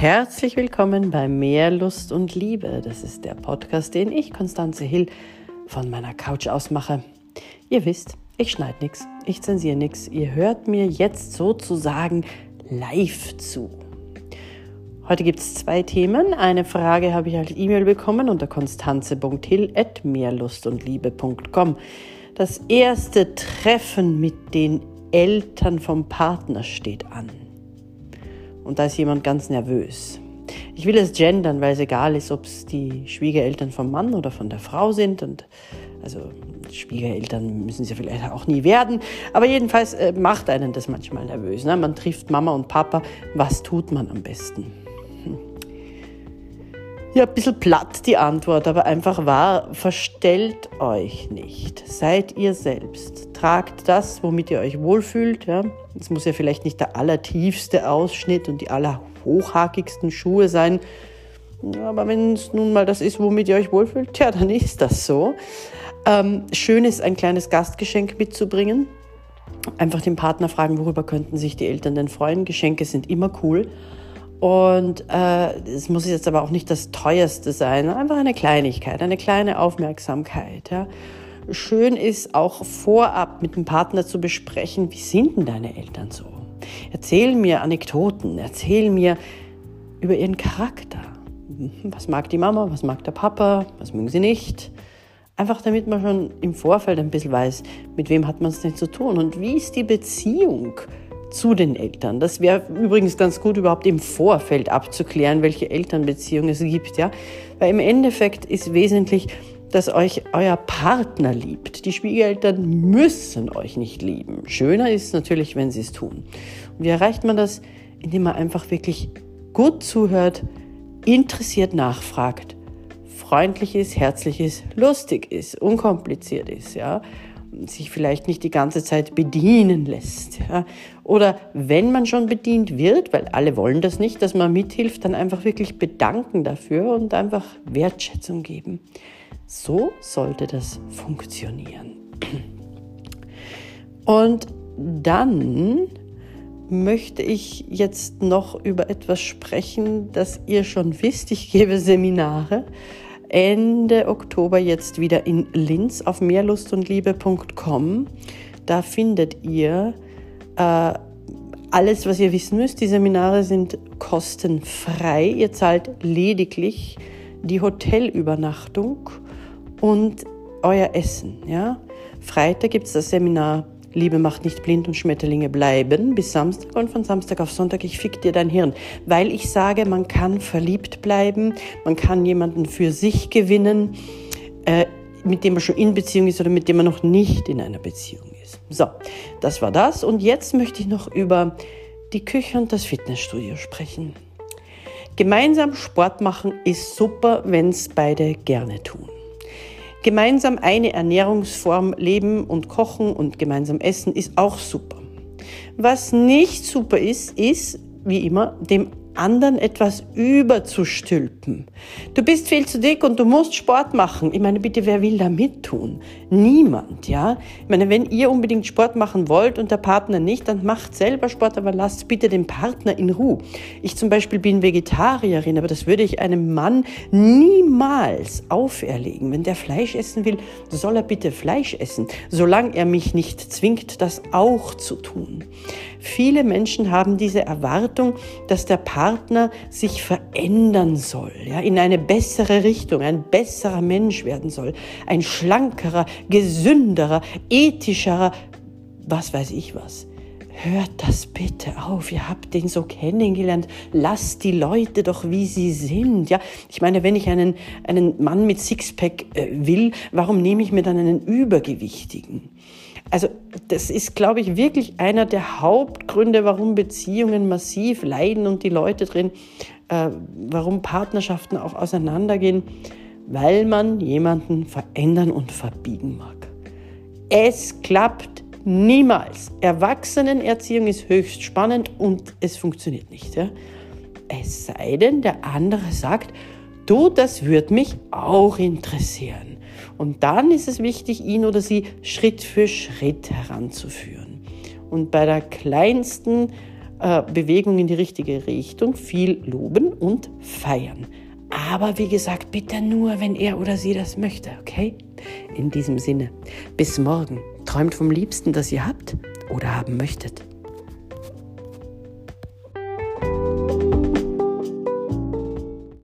Herzlich willkommen bei Mehr Lust und Liebe. Das ist der Podcast, den ich, Konstanze Hill, von meiner Couch aus mache. Ihr wisst, ich schneide nichts, ich zensiere nichts. Ihr hört mir jetzt sozusagen live zu. Heute gibt es zwei Themen. Eine Frage habe ich als E-Mail bekommen unter konstanze.hill.mehrlustundliebe.com. Das erste Treffen mit den Eltern vom Partner steht an und da ist jemand ganz nervös. Ich will es gendern, weil es egal ist, ob es die Schwiegereltern vom Mann oder von der Frau sind und also Schwiegereltern müssen sie vielleicht auch nie werden, aber jedenfalls äh, macht einen das manchmal nervös. Ne? Man trifft Mama und Papa, was tut man am besten? Hm. Ja, ein bisschen platt die Antwort, aber einfach wahr. Verstellt euch nicht. Seid ihr selbst. Tragt das, womit ihr euch wohlfühlt. Ja? Es muss ja vielleicht nicht der allertiefste Ausschnitt und die allerhochhakigsten Schuhe sein. Aber wenn es nun mal das ist, womit ihr euch wohlfühlt, ja, dann ist das so. Ähm, schön ist, ein kleines Gastgeschenk mitzubringen. Einfach den Partner fragen, worüber könnten sich die Eltern denn freuen. Geschenke sind immer cool. Und äh, es muss jetzt aber auch nicht das teuerste sein, einfach eine Kleinigkeit, eine kleine Aufmerksamkeit. Ja. Schön ist auch vorab mit dem Partner zu besprechen, wie sind denn deine Eltern so? Erzähl mir Anekdoten, erzähl mir über ihren Charakter. Was mag die Mama, was mag der Papa, was mögen sie nicht? Einfach damit man schon im Vorfeld ein bisschen weiß, mit wem hat man es denn zu tun und wie ist die Beziehung zu den Eltern. Das wäre übrigens ganz gut, überhaupt im Vorfeld abzuklären, welche Elternbeziehung es gibt, ja. Weil im Endeffekt ist wesentlich, dass euch euer Partner liebt. Die Schwiegereltern müssen euch nicht lieben. Schöner ist natürlich, wenn sie es tun. Und wie erreicht man das? Indem man einfach wirklich gut zuhört, interessiert nachfragt, freundlich ist, herzlich ist, lustig ist, unkompliziert ist, ja sich vielleicht nicht die ganze Zeit bedienen lässt. Ja. Oder wenn man schon bedient wird, weil alle wollen das nicht, dass man mithilft, dann einfach wirklich bedanken dafür und einfach Wertschätzung geben. So sollte das funktionieren. Und dann möchte ich jetzt noch über etwas sprechen, das ihr schon wisst. Ich gebe Seminare Ende Oktober jetzt wieder in Linz auf mehrlustundliebe.com. Da findet ihr äh, alles, was ihr wissen müsst. Die Seminare sind kostenfrei. Ihr zahlt lediglich die Hotelübernachtung und euer Essen. Ja? Freitag gibt es das Seminar Liebe macht nicht blind und Schmetterlinge bleiben bis Samstag und von Samstag auf Sonntag, ich fick dir dein Hirn. Weil ich sage, man kann verliebt bleiben, man kann jemanden für sich gewinnen, äh, mit dem man schon in Beziehung ist oder mit dem man noch nicht in einer Beziehung ist. So, das war das. Und jetzt möchte ich noch über die Küche und das Fitnessstudio sprechen. Gemeinsam Sport machen ist super, wenn es beide gerne tun. Gemeinsam eine Ernährungsform leben und kochen und gemeinsam essen ist auch super. Was nicht super ist, ist, wie immer, dem anderen etwas überzustülpen. Du bist viel zu dick und du musst Sport machen. Ich meine, bitte, wer will da mittun? Niemand, ja? Ich meine, wenn ihr unbedingt Sport machen wollt und der Partner nicht, dann macht selber Sport, aber lasst bitte den Partner in Ruhe. Ich zum Beispiel bin Vegetarierin, aber das würde ich einem Mann niemals auferlegen. Wenn der Fleisch essen will, soll er bitte Fleisch essen, solange er mich nicht zwingt, das auch zu tun. Viele Menschen haben diese Erwartung, dass der Partner sich verändern soll, ja, in eine bessere Richtung, ein besserer Mensch werden soll, ein schlankerer, gesünderer, ethischerer, was weiß ich was. Hört das bitte auf, ihr habt den so kennengelernt. Lasst die Leute doch, wie sie sind. Ja, ich meine, wenn ich einen, einen Mann mit Sixpack äh, will, warum nehme ich mir dann einen Übergewichtigen? Also das ist, glaube ich, wirklich einer der Hauptgründe, warum Beziehungen massiv leiden und die Leute drin, äh, warum Partnerschaften auch auseinandergehen, weil man jemanden verändern und verbiegen mag. Es klappt niemals. Erwachsenenerziehung ist höchst spannend und es funktioniert nicht. Ja? Es sei denn, der andere sagt, du, das würde mich auch interessieren. Und dann ist es wichtig, ihn oder sie Schritt für Schritt heranzuführen. Und bei der kleinsten äh, Bewegung in die richtige Richtung, viel loben und feiern. Aber wie gesagt, bitte nur, wenn er oder sie das möchte, okay? In diesem Sinne, bis morgen. Träumt vom Liebsten, das ihr habt oder haben möchtet.